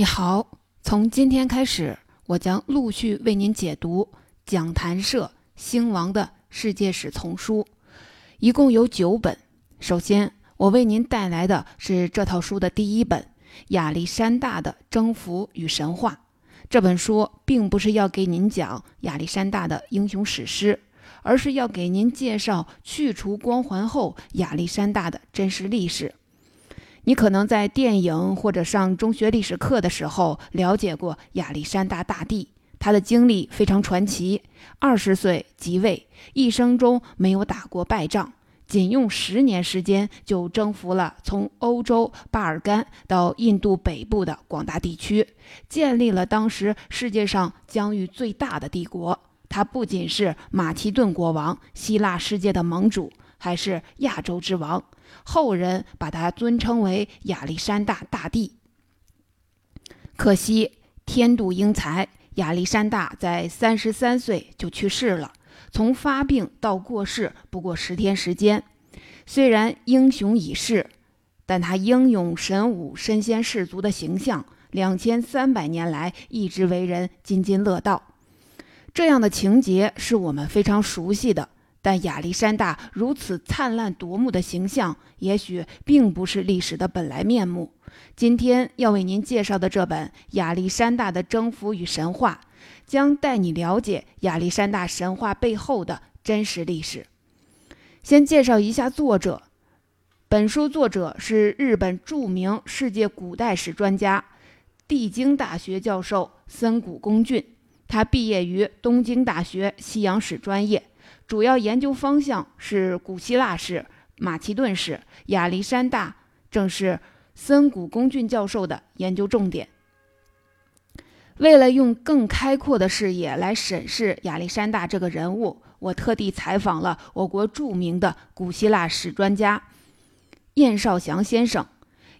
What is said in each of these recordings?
你好，从今天开始，我将陆续为您解读讲坛社兴亡的世界史丛书，一共有九本。首先，我为您带来的是这套书的第一本《亚历山大的征服与神话》。这本书并不是要给您讲亚历山大的英雄史诗，而是要给您介绍去除光环后亚历山大的真实历史。你可能在电影或者上中学历史课的时候了解过亚历山大大帝，他的经历非常传奇。二十岁即位，一生中没有打过败仗，仅用十年时间就征服了从欧洲巴尔干到印度北部的广大地区，建立了当时世界上疆域最大的帝国。他不仅是马其顿国王，希腊世界的盟主，还是亚洲之王。后人把他尊称为亚历山大大帝。可惜天妒英才，亚历山大在三十三岁就去世了。从发病到过世不过十天时间。虽然英雄已逝，但他英勇神武、身先士卒的形象，两千三百年来一直为人津津乐道。这样的情节是我们非常熟悉的。但亚历山大如此灿烂夺目的形象，也许并不是历史的本来面目。今天要为您介绍的这本《亚历山大的征服与神话》，将带你了解亚历山大神话背后的真实历史。先介绍一下作者，本书作者是日本著名世界古代史专家、帝京大学教授森谷公俊，他毕业于东京大学西洋史专业。主要研究方向是古希腊史、马其顿史。亚历山大正是森谷公俊教授的研究重点。为了用更开阔的视野来审视亚历山大这个人物，我特地采访了我国著名的古希腊史专家晏绍祥先生。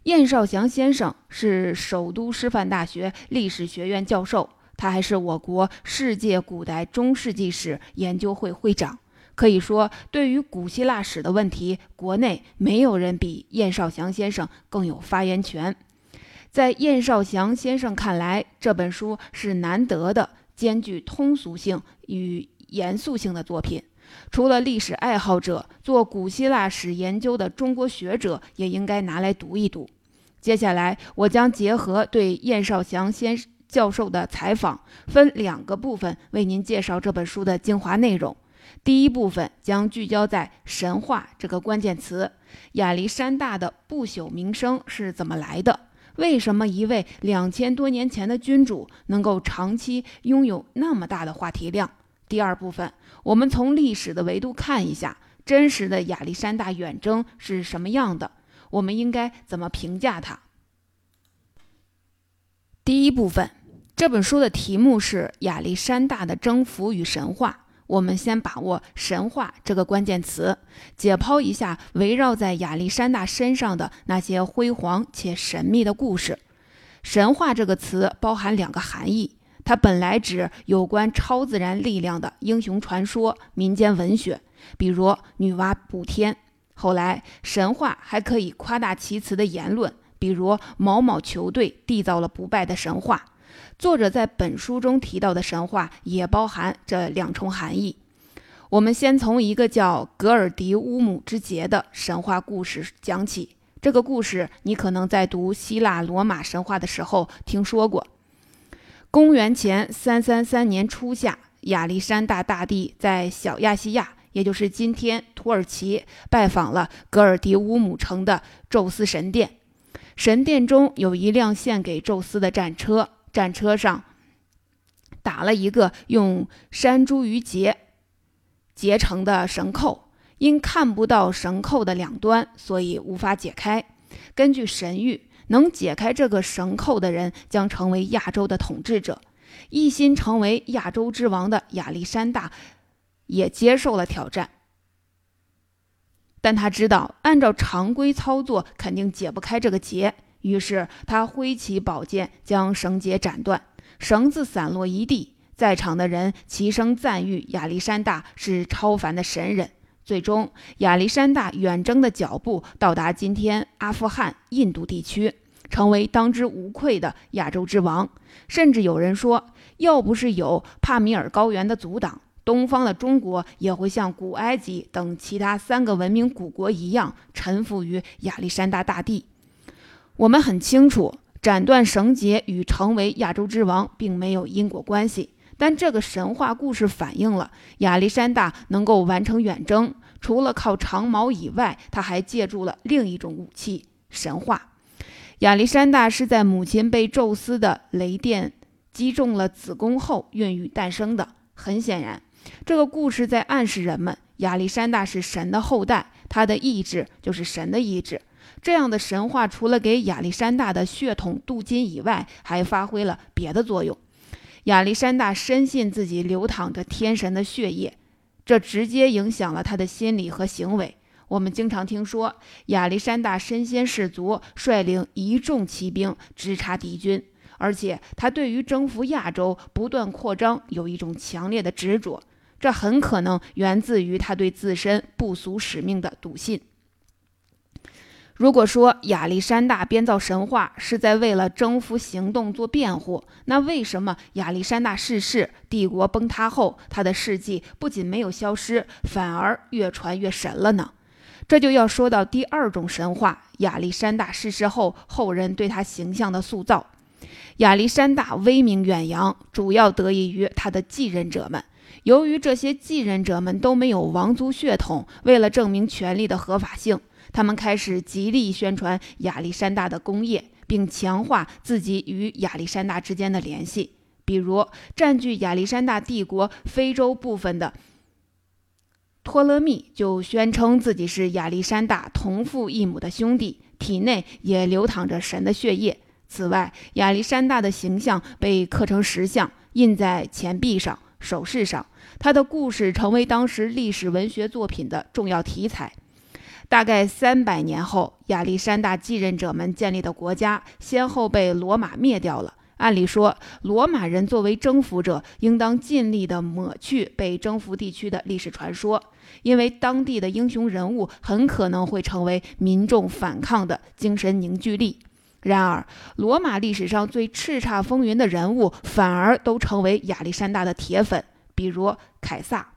晏绍祥先生是首都师范大学历史学院教授。他还是我国世界古代中世纪史研究会会长，可以说，对于古希腊史的问题，国内没有人比晏绍祥先生更有发言权。在晏绍祥先生看来，这本书是难得的兼具通俗性与严肃性的作品。除了历史爱好者，做古希腊史研究的中国学者也应该拿来读一读。接下来，我将结合对晏绍祥先生。教授的采访分两个部分为您介绍这本书的精华内容。第一部分将聚焦在“神话”这个关键词，亚历山大的不朽名声是怎么来的？为什么一位两千多年前的君主能够长期拥有那么大的话题量？第二部分，我们从历史的维度看一下真实的亚历山大远征是什么样的，我们应该怎么评价他？第一部分。这本书的题目是《亚历山大的征服与神话》。我们先把握“神话”这个关键词，解剖一下围绕在亚历山大身上的那些辉煌且神秘的故事。“神话”这个词包含两个含义：它本来指有关超自然力量的英雄传说、民间文学，比如女娲补天；后来，神话还可以夸大其词的言论，比如某某球队缔造了不败的神话。作者在本书中提到的神话也包含这两重含义。我们先从一个叫格尔迪乌姆之劫的神话故事讲起。这个故事你可能在读希腊罗马神话的时候听说过。公元前三三三年初夏，亚历山大大帝在小亚细亚，也就是今天土耳其，拜访了格尔迪乌姆城的宙斯神殿。神殿中有一辆献给宙斯的战车。战车上打了一个用山茱萸结结成的绳扣，因看不到绳扣的两端，所以无法解开。根据神谕，能解开这个绳扣的人将成为亚洲的统治者。一心成为亚洲之王的亚历山大也接受了挑战，但他知道按照常规操作肯定解不开这个结。于是他挥起宝剑，将绳结斩断，绳子散落一地。在场的人齐声赞誉亚历山大是超凡的神人。最终，亚历山大远征的脚步到达今天阿富汗、印度地区，成为当之无愧的亚洲之王。甚至有人说，要不是有帕米尔高原的阻挡，东方的中国也会像古埃及等其他三个文明古国一样，臣服于亚历山大大帝。我们很清楚，斩断绳结与成为亚洲之王并没有因果关系。但这个神话故事反映了亚历山大能够完成远征，除了靠长矛以外，他还借助了另一种武器——神话。亚历山大是在母亲被宙斯的雷电击中了子宫后孕育诞生的。很显然，这个故事在暗示人们，亚历山大是神的后代，他的意志就是神的意志。这样的神话除了给亚历山大的血统镀金以外，还发挥了别的作用。亚历山大深信自己流淌着天神的血液，这直接影响了他的心理和行为。我们经常听说亚历山大身先士卒，率领一众骑兵直插敌军，而且他对于征服亚洲、不断扩张有一种强烈的执着。这很可能源自于他对自身不俗使命的笃信。如果说亚历山大编造神话是在为了征服行动做辩护，那为什么亚历山大逝世、帝国崩塌后，他的事迹不仅没有消失，反而越传越神了呢？这就要说到第二种神话：亚历山大逝世后，后人对他形象的塑造。亚历山大威名远扬，主要得益于他的继任者们。由于这些继任者们都没有王族血统，为了证明权力的合法性。他们开始极力宣传亚历山大的功业，并强化自己与亚历山大之间的联系。比如，占据亚历山大帝国非洲部分的托勒密就宣称自己是亚历山大同父异母的兄弟，体内也流淌着神的血液。此外，亚历山大的形象被刻成石像，印在钱币上、首饰上，他的故事成为当时历史文学作品的重要题材。大概三百年后，亚历山大继任者们建立的国家先后被罗马灭掉了。按理说，罗马人作为征服者，应当尽力地抹去被征服地区的历史传说，因为当地的英雄人物很可能会成为民众反抗的精神凝聚力。然而，罗马历史上最叱咤风云的人物，反而都成为亚历山大的铁粉，比如凯撒。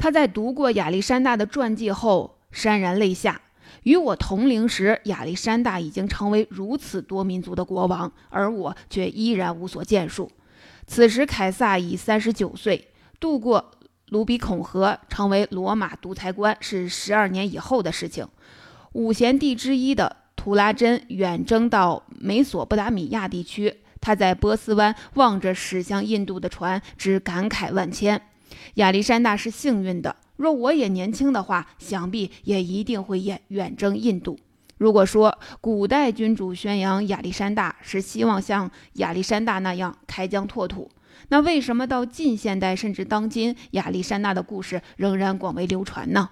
他在读过亚历山大的传记后潸然泪下。与我同龄时，亚历山大已经成为如此多民族的国王，而我却依然无所建树。此时，凯撒已三十九岁，渡过卢比孔河，成为罗马独裁官是十二年以后的事情。五贤帝之一的图拉真远征到美索不达米亚地区，他在波斯湾望着驶向印度的船，只感慨万千。亚历山大是幸运的。若我也年轻的话，想必也一定会远远征印度。如果说古代君主宣扬亚历山大是希望像亚历山大那样开疆拓土，那为什么到近现代甚至当今，亚历山大的故事仍然广为流传呢？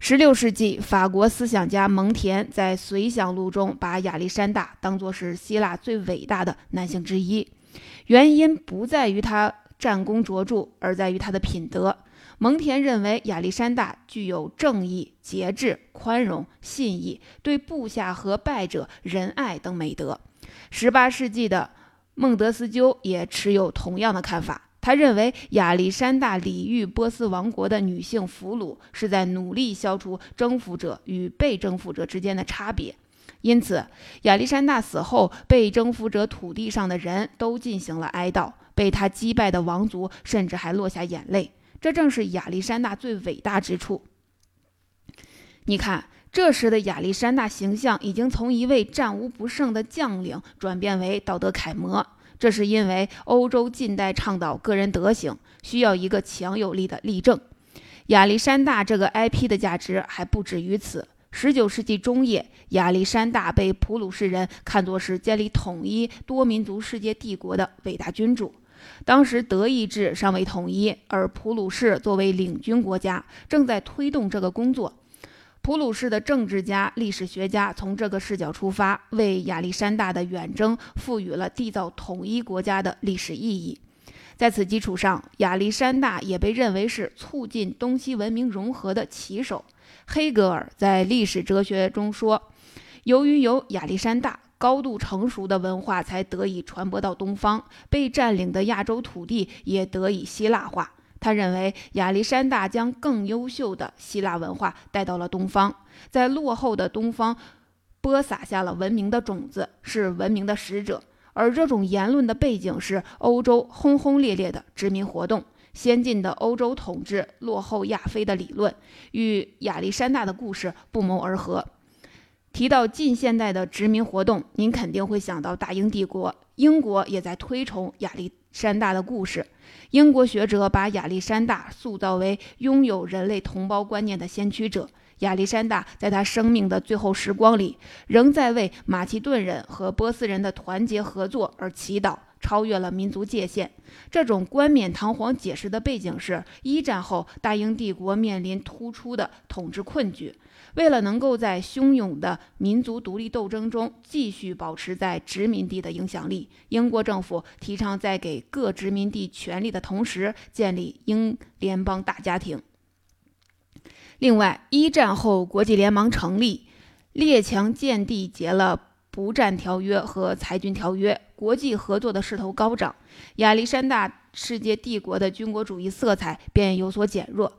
十六世纪，法国思想家蒙田在《随想录》中把亚历山大当作是希腊最伟大的男性之一，原因不在于他。战功卓著，而在于他的品德。蒙恬认为亚历山大具有正义、节制、宽容、信义，对部下和败者仁爱等美德。十八世纪的孟德斯鸠也持有同样的看法。他认为亚历山大礼遇波斯王国的女性俘虏，是在努力消除征服者与被征服者之间的差别。因此，亚历山大死后，被征服者土地上的人都进行了哀悼。被他击败的王族甚至还落下眼泪，这正是亚历山大最伟大之处。你看，这时的亚历山大形象已经从一位战无不胜的将领转变为道德楷模，这是因为欧洲近代倡导个人德行，需要一个强有力的例证。亚历山大这个 IP 的价值还不止于此。十九世纪中叶，亚历山大被普鲁士人看作是建立统一多民族世界帝国的伟大君主。当时德意志尚未统一，而普鲁士作为领军国家，正在推动这个工作。普鲁士的政治家、历史学家从这个视角出发，为亚历山大的远征赋予了缔造统一国家的历史意义。在此基础上，亚历山大也被认为是促进东西文明融合的旗手。黑格尔在历史哲学中说。由于有亚历山大高度成熟的文化，才得以传播到东方，被占领的亚洲土地也得以希腊化。他认为亚历山大将更优秀的希腊文化带到了东方，在落后的东方播撒下了文明的种子，是文明的使者。而这种言论的背景是欧洲轰轰烈烈的殖民活动，先进的欧洲统治落后亚非的理论，与亚历山大的故事不谋而合。提到近现代的殖民活动，您肯定会想到大英帝国，英国也在推崇亚历山大的故事。英国学者把亚历山大塑造为拥有人类同胞观念的先驱者。亚历山大在他生命的最后时光里，仍在为马其顿人和波斯人的团结合作而祈祷，超越了民族界限。这种冠冕堂皇解释的背景是一战后大英帝国面临突出的统治困局。为了能够在汹涌的民族独立斗争中继续保持在殖民地的影响力，英国政府提倡在给各殖民地权力的同时建立英联邦大家庭。另外，一战后国际联盟成立，列强间缔结了不战条约和裁军条约，国际合作的势头高涨，亚历山大世界帝国的军国主义色彩便有所减弱。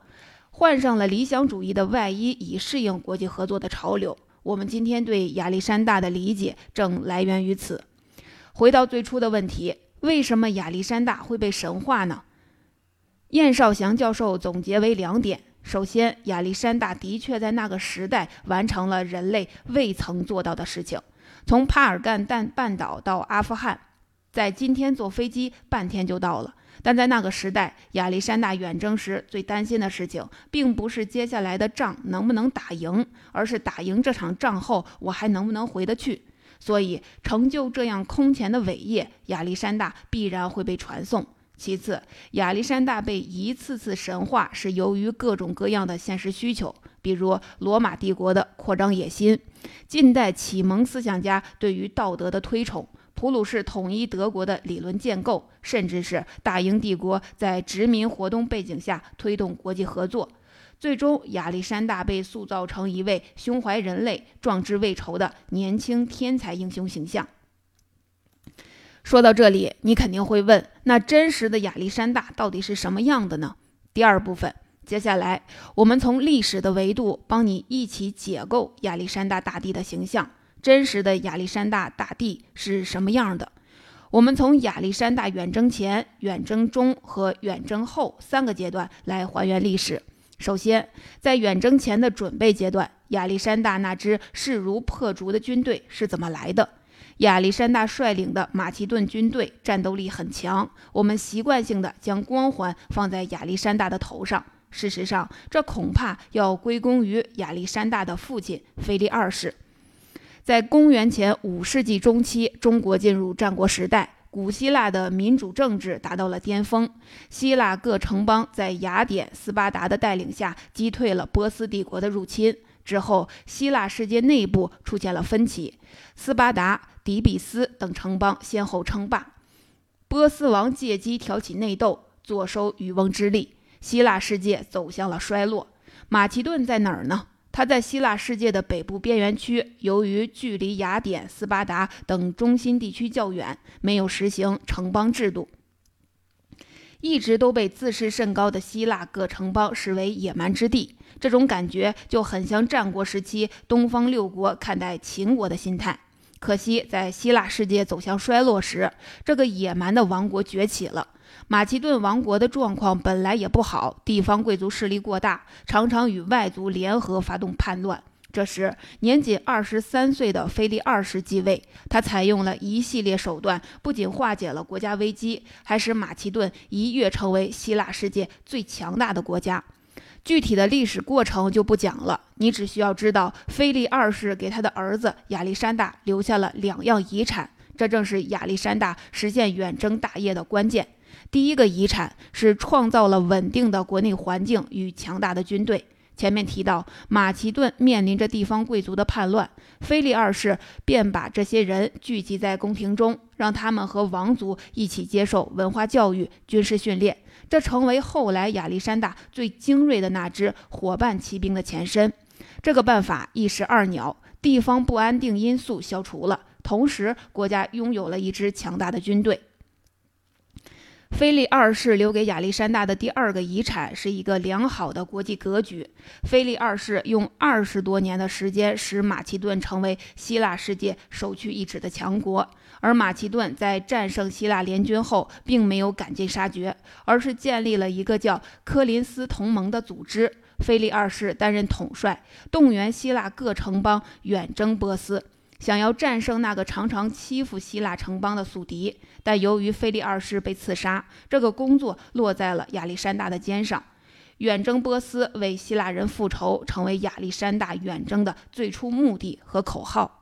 换上了理想主义的外衣，以适应国际合作的潮流。我们今天对亚历山大的理解正来源于此。回到最初的问题，为什么亚历山大会被神化呢？燕绍祥教授总结为两点：首先，亚历山大的确在那个时代完成了人类未曾做到的事情，从帕尔干半半岛到阿富汗，在今天坐飞机半天就到了。但在那个时代，亚历山大远征时最担心的事情，并不是接下来的仗能不能打赢，而是打赢这场仗后，我还能不能回得去。所以，成就这样空前的伟业，亚历山大必然会被传颂。其次，亚历山大被一次次神话，是由于各种各样的现实需求，比如罗马帝国的扩张野心，近代启蒙思想家对于道德的推崇。普鲁士统一德国的理论建构，甚至是大英帝国在殖民活动背景下推动国际合作，最终亚历山大被塑造成一位胸怀人类、壮志未酬的年轻天才英雄形象。说到这里，你肯定会问：那真实的亚历山大到底是什么样的呢？第二部分，接下来我们从历史的维度帮你一起解构亚历山大大帝的形象。真实的亚历山大大帝是什么样的？我们从亚历山大远征前、远征中和远征后三个阶段来还原历史。首先，在远征前的准备阶段，亚历山大那支势如破竹的军队是怎么来的？亚历山大率领的马其顿军队战斗力很强，我们习惯性的将光环放在亚历山大的头上。事实上，这恐怕要归功于亚历山大的父亲腓力二世。在公元前五世纪中期，中国进入战国时代，古希腊的民主政治达到了巅峰。希腊各城邦在雅典、斯巴达的带领下击退了波斯帝国的入侵。之后，希腊世界内部出现了分歧，斯巴达、底比斯等城邦先后称霸，波斯王借机挑起内斗，坐收渔翁之利。希腊世界走向了衰落。马其顿在哪儿呢？他在希腊世界的北部边缘区，由于距离雅典、斯巴达等中心地区较远，没有实行城邦制度，一直都被自视甚高的希腊各城邦视为野蛮之地。这种感觉就很像战国时期东方六国看待秦国的心态。可惜，在希腊世界走向衰落时，这个野蛮的王国崛起了。马其顿王国的状况本来也不好，地方贵族势力过大，常常与外族联合发动叛乱。这时，年仅二十三岁的腓力二世继位，他采用了一系列手段，不仅化解了国家危机，还使马其顿一跃成为希腊世界最强大的国家。具体的历史过程就不讲了，你只需要知道，腓力二世给他的儿子亚历山大留下了两样遗产，这正是亚历山大实现远征大业的关键。第一个遗产是创造了稳定的国内环境与强大的军队。前面提到，马其顿面临着地方贵族的叛乱，腓力二世便把这些人聚集在宫廷中，让他们和王族一起接受文化教育、军事训练，这成为后来亚历山大最精锐的那支伙伴骑兵的前身。这个办法一石二鸟，地方不安定因素消除了，同时国家拥有了一支强大的军队。菲利二世留给亚历山大的第二个遗产是一个良好的国际格局。菲利二世用二十多年的时间使马其顿成为希腊世界首屈一指的强国，而马其顿在战胜希腊联军后，并没有赶尽杀绝，而是建立了一个叫科林斯同盟的组织。菲利二世担任统帅，动员希腊各城邦远征波斯。想要战胜那个常常欺负希腊城邦的宿敌，但由于菲利二世被刺杀，这个工作落在了亚历山大的肩上。远征波斯，为希腊人复仇，成为亚历山大远征的最初目的和口号。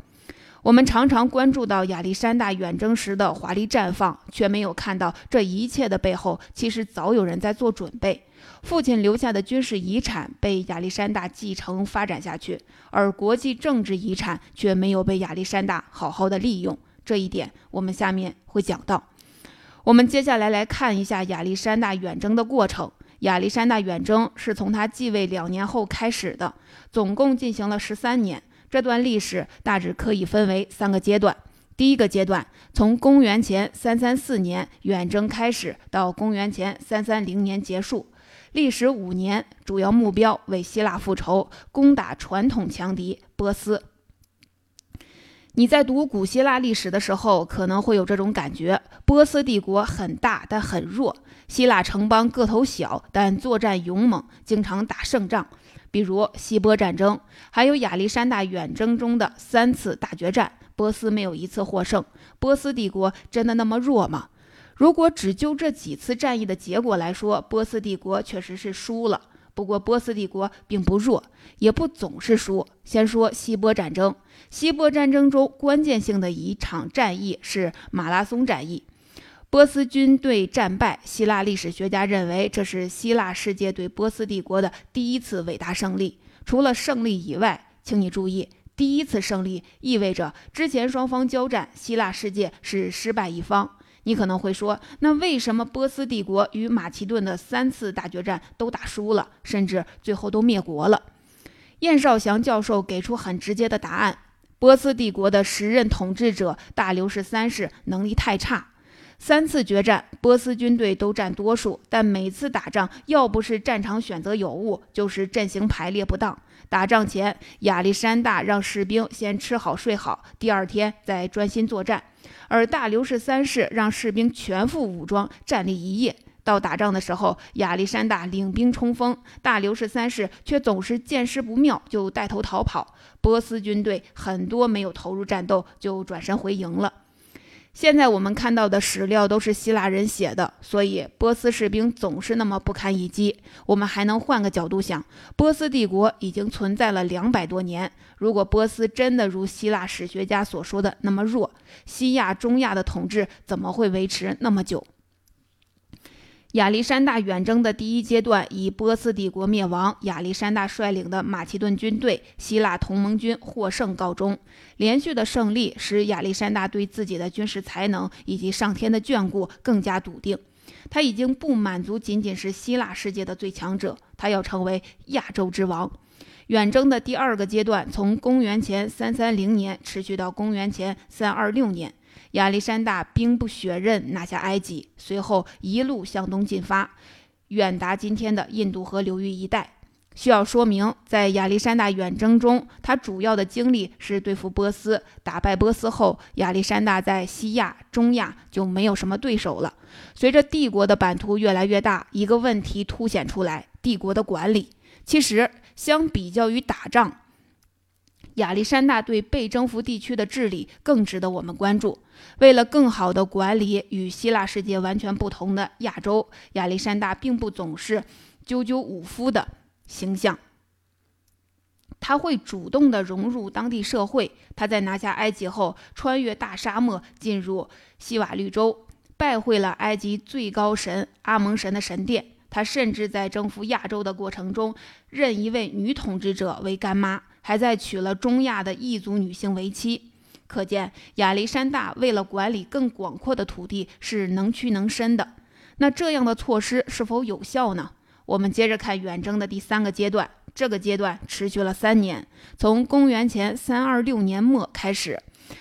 我们常常关注到亚历山大远征时的华丽绽放，却没有看到这一切的背后，其实早有人在做准备。父亲留下的军事遗产被亚历山大继承发展下去，而国际政治遗产却没有被亚历山大好好的利用。这一点我们下面会讲到。我们接下来来看一下亚历山大远征的过程。亚历山大远征是从他继位两年后开始的，总共进行了十三年。这段历史大致可以分为三个阶段。第一个阶段从公元前三三四年远征开始，到公元前三三零年结束。历时五年，主要目标为希腊复仇，攻打传统强敌波斯。你在读古希腊历史的时候，可能会有这种感觉：波斯帝国很大，但很弱；希腊城邦个头小，但作战勇猛，经常打胜仗，比如希波战争，还有亚历山大远征中的三次大决战，波斯没有一次获胜。波斯帝国真的那么弱吗？如果只就这几次战役的结果来说，波斯帝国确实是输了。不过，波斯帝国并不弱，也不总是输。先说希波战争，希波战争中关键性的一场战役是马拉松战役，波斯军队战败。希腊历史学家认为，这是希腊世界对波斯帝国的第一次伟大胜利。除了胜利以外，请你注意，第一次胜利意味着之前双方交战，希腊世界是失败一方。你可能会说，那为什么波斯帝国与马其顿的三次大决战都打输了，甚至最后都灭国了？燕绍祥教授给出很直接的答案：波斯帝国的时任统治者大流士三世能力太差。三次决战，波斯军队都占多数，但每次打仗要不是战场选择有误，就是阵型排列不当。打仗前，亚历山大让士兵先吃好睡好，第二天再专心作战。而大流士三世让士兵全副武装站立一夜，到打仗的时候，亚历山大领兵冲锋，大流士三世却总是见势不妙就带头逃跑，波斯军队很多没有投入战斗就转身回营了。现在我们看到的史料都是希腊人写的，所以波斯士兵总是那么不堪一击。我们还能换个角度想，波斯帝国已经存在了两百多年。如果波斯真的如希腊史学家所说的那么弱，西亚、中亚的统治怎么会维持那么久？亚历山大远征的第一阶段以波斯帝国灭亡，亚历山大率领的马其顿军队、希腊同盟军获胜告终。连续的胜利使亚历山大对自己的军事才能以及上天的眷顾更加笃定。他已经不满足仅仅是希腊世界的最强者，他要成为亚洲之王。远征的第二个阶段从公元前三三零年持续到公元前三二六年。亚历山大兵不血刃拿下埃及，随后一路向东进发，远达今天的印度河流域一带。需要说明，在亚历山大远征中，他主要的精力是对付波斯。打败波斯后，亚历山大在西亚、中亚就没有什么对手了。随着帝国的版图越来越大，一个问题凸显出来：帝国的管理。其实，相比较于打仗，亚历山大对被征服地区的治理更值得我们关注。为了更好地管理与希腊世界完全不同的亚洲，亚历山大并不总是赳赳武夫的形象，他会主动地融入当地社会。他在拿下埃及后，穿越大沙漠进入西瓦绿洲，拜会了埃及最高神阿蒙神的神殿。他甚至在征服亚洲的过程中，认一位女统治者为干妈，还在娶了中亚的异族女性为妻。可见亚历山大为了管理更广阔的土地是能屈能伸的。那这样的措施是否有效呢？我们接着看远征的第三个阶段，这个阶段持续了三年，从公元前三二六年末开始，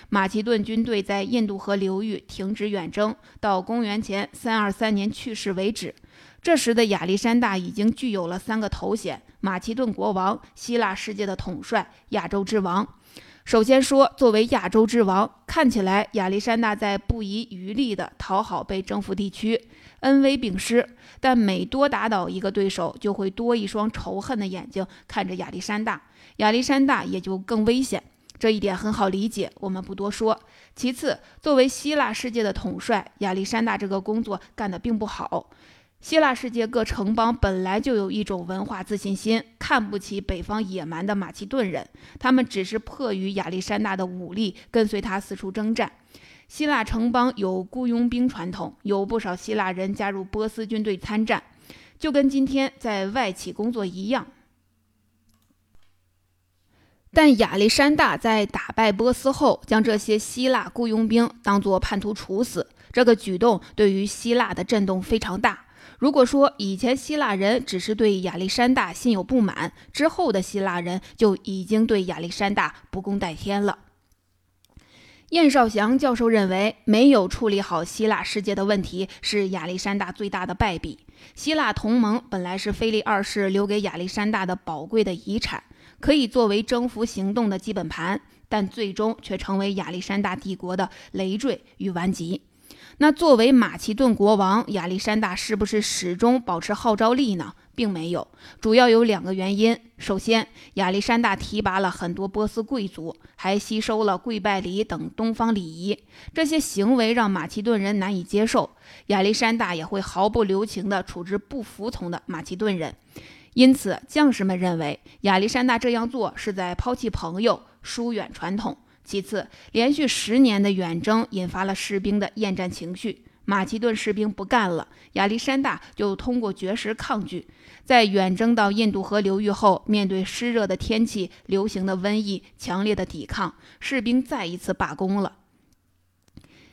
马其顿军队在印度河流域停止远征，到公元前三二三年去世为止。这时的亚历山大已经具有了三个头衔：马其顿国王、希腊世界的统帅、亚洲之王。首先说，作为亚洲之王，看起来亚历山大在不遗余力地讨好被征服地区，恩威并施。但每多打倒一个对手，就会多一双仇恨的眼睛看着亚历山大，亚历山大也就更危险。这一点很好理解，我们不多说。其次，作为希腊世界的统帅，亚历山大这个工作干得并不好。希腊世界各城邦本来就有一种文化自信心，看不起北方野蛮的马其顿人，他们只是迫于亚历山大的武力，跟随他四处征战。希腊城邦有雇佣兵传统，有不少希腊人加入波斯军队参战，就跟今天在外企工作一样。但亚历山大在打败波斯后，将这些希腊雇佣兵当作叛徒处死，这个举动对于希腊的震动非常大。如果说以前希腊人只是对亚历山大心有不满，之后的希腊人就已经对亚历山大不共戴天了。燕绍祥教授认为，没有处理好希腊世界的问题是亚历山大最大的败笔。希腊同盟本来是腓力二世留给亚历山大的宝贵的遗产，可以作为征服行动的基本盘，但最终却成为亚历山大帝国的累赘与顽疾。那作为马其顿国王，亚历山大是不是始终保持号召力呢？并没有，主要有两个原因。首先，亚历山大提拔了很多波斯贵族，还吸收了跪拜礼等东方礼仪，这些行为让马其顿人难以接受。亚历山大也会毫不留情地处置不服从的马其顿人，因此将士们认为亚历山大这样做是在抛弃朋友，疏远传统。其次，连续十年的远征引发了士兵的厌战情绪，马其顿士兵不干了，亚历山大就通过绝食抗拒。在远征到印度河流域后，面对湿热的天气、流行的瘟疫、强烈的抵抗，士兵再一次罢工了。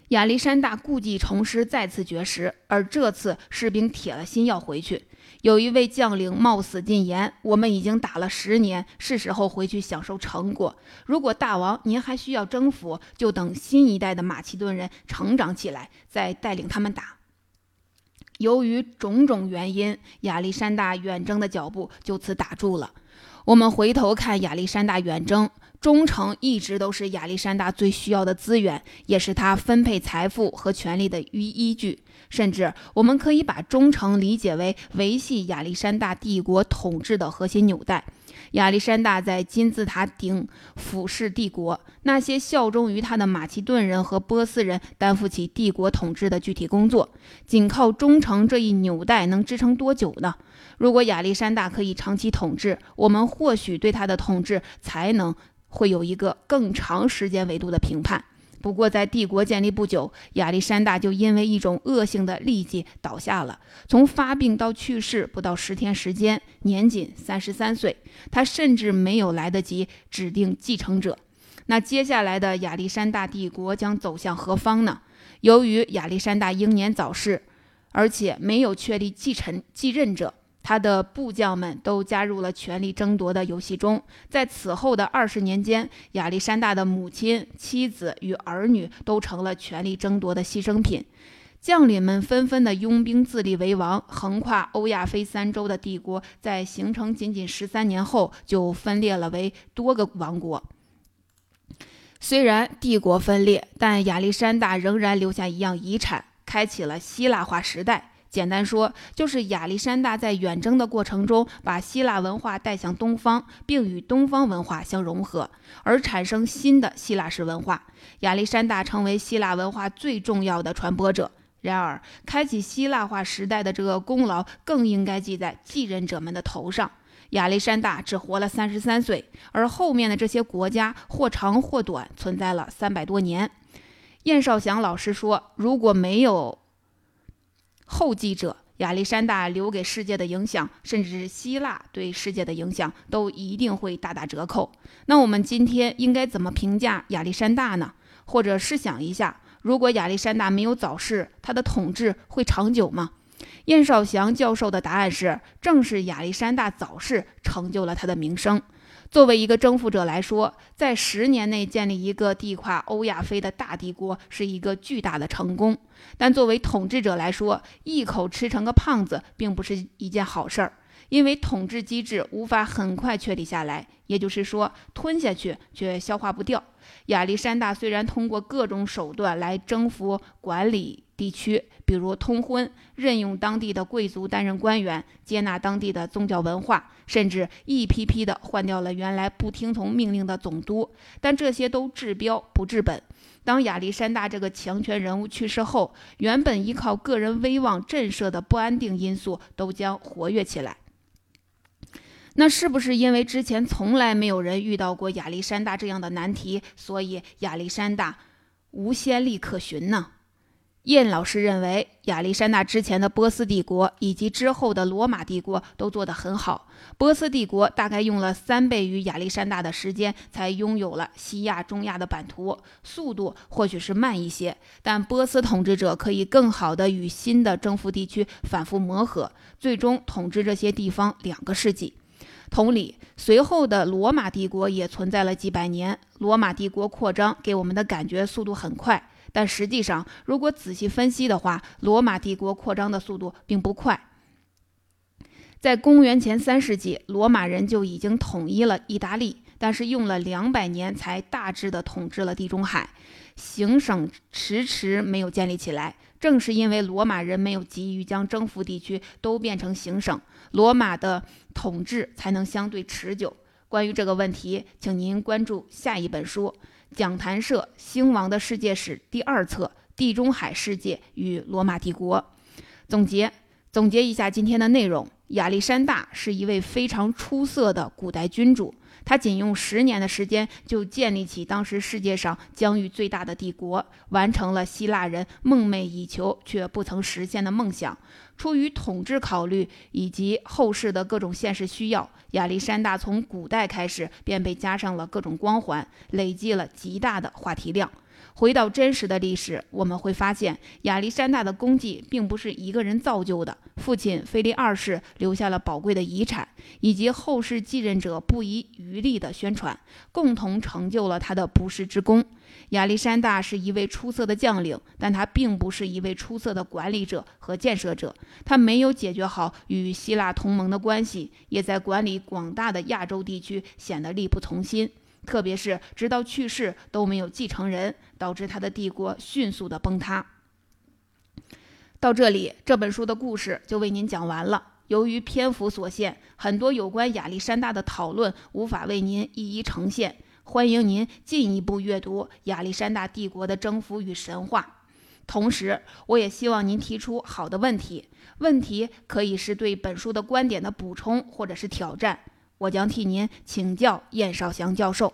亚历山大故技重施，再次绝食，而这次士兵铁了心要回去。有一位将领冒死进言：“我们已经打了十年，是时候回去享受成果。如果大王您还需要征服，就等新一代的马其顿人成长起来，再带领他们打。”由于种种原因，亚历山大远征的脚步就此打住了。我们回头看亚历山大远征，忠诚一直都是亚历山大最需要的资源，也是他分配财富和权力的依依据。甚至我们可以把忠诚理解为维系亚历山大帝国统治的核心纽带。亚历山大在金字塔顶俯视帝国，那些效忠于他的马其顿人和波斯人担负起帝国统治的具体工作。仅靠忠诚这一纽带能支撑多久呢？如果亚历山大可以长期统治，我们或许对他的统治才能会有一个更长时间维度的评判。不过，在帝国建立不久，亚历山大就因为一种恶性的痢疾倒下了。从发病到去世不到十天时间，年仅三十三岁。他甚至没有来得及指定继承者。那接下来的亚历山大帝国将走向何方呢？由于亚历山大英年早逝，而且没有确立继承继任者。他的部将们都加入了权力争夺的游戏中。在此后的二十年间，亚历山大的母亲、妻子与儿女都成了权力争夺的牺牲品。将领们纷纷的拥兵自立为王，横跨欧亚非三洲的帝国在形成仅仅十三年后就分裂了为多个王国。虽然帝国分裂，但亚历山大仍然留下一样遗产，开启了希腊化时代。简单说，就是亚历山大在远征的过程中，把希腊文化带向东方，并与东方文化相融合，而产生新的希腊式文化。亚历山大成为希腊文化最重要的传播者。然而，开启希腊化时代的这个功劳，更应该记在继任者们的头上。亚历山大只活了三十三岁，而后面的这些国家或长或短，存在了三百多年。燕少祥老师说，如果没有。后继者亚历山大留给世界的影响，甚至是希腊对世界的影响，都一定会大打折扣。那我们今天应该怎么评价亚历山大呢？或者试想一下，如果亚历山大没有早逝，他的统治会长久吗？燕绍祥教授的答案是：正是亚历山大早逝成就了他的名声。作为一个征服者来说，在十年内建立一个地跨欧亚非的大帝国是一个巨大的成功。但作为统治者来说，一口吃成个胖子并不是一件好事儿，因为统治机制无法很快确立下来，也就是说，吞下去却消化不掉。亚历山大虽然通过各种手段来征服管理地区，比如通婚、任用当地的贵族担任官员、接纳当地的宗教文化，甚至一批批的换掉了原来不听从命令的总督，但这些都治标不治本。当亚历山大这个强权人物去世后，原本依靠个人威望震慑的不安定因素都将活跃起来。那是不是因为之前从来没有人遇到过亚历山大这样的难题，所以亚历山大无先例可循呢？燕老师认为，亚历山大之前的波斯帝国以及之后的罗马帝国都做得很好。波斯帝国大概用了三倍于亚历山大的时间，才拥有了西亚、中亚的版图，速度或许是慢一些，但波斯统治者可以更好地与新的征服地区反复磨合，最终统治这些地方两个世纪。同理，随后的罗马帝国也存在了几百年。罗马帝国扩张给我们的感觉速度很快。但实际上，如果仔细分析的话，罗马帝国扩张的速度并不快。在公元前三世纪，罗马人就已经统一了意大利，但是用了两百年才大致的统治了地中海，行省迟迟没有建立起来。正是因为罗马人没有急于将征服地区都变成行省，罗马的统治才能相对持久。关于这个问题，请您关注下一本书。讲坛社兴亡的世界史第二册：地中海世界与罗马帝国。总结总结一下今天的内容：亚历山大是一位非常出色的古代君主，他仅用十年的时间就建立起当时世界上疆域最大的帝国，完成了希腊人梦寐以求却不曾实现的梦想。出于统治考虑以及后世的各种现实需要，亚历山大从古代开始便被加上了各种光环，累积了极大的话题量。回到真实的历史，我们会发现亚历山大的功绩并不是一个人造就的。父亲腓力二世留下了宝贵的遗产，以及后世继任者不遗余力的宣传，共同成就了他的不世之功。亚历山大是一位出色的将领，但他并不是一位出色的管理者和建设者。他没有解决好与希腊同盟的关系，也在管理广大的亚洲地区显得力不从心。特别是直到去世都没有继承人，导致他的帝国迅速的崩塌。到这里，这本书的故事就为您讲完了。由于篇幅所限，很多有关亚历山大的讨论无法为您一一呈现。欢迎您进一步阅读亚历山大帝国的征服与神话。同时，我也希望您提出好的问题，问题可以是对本书的观点的补充，或者是挑战。我将替您请教燕少祥教授。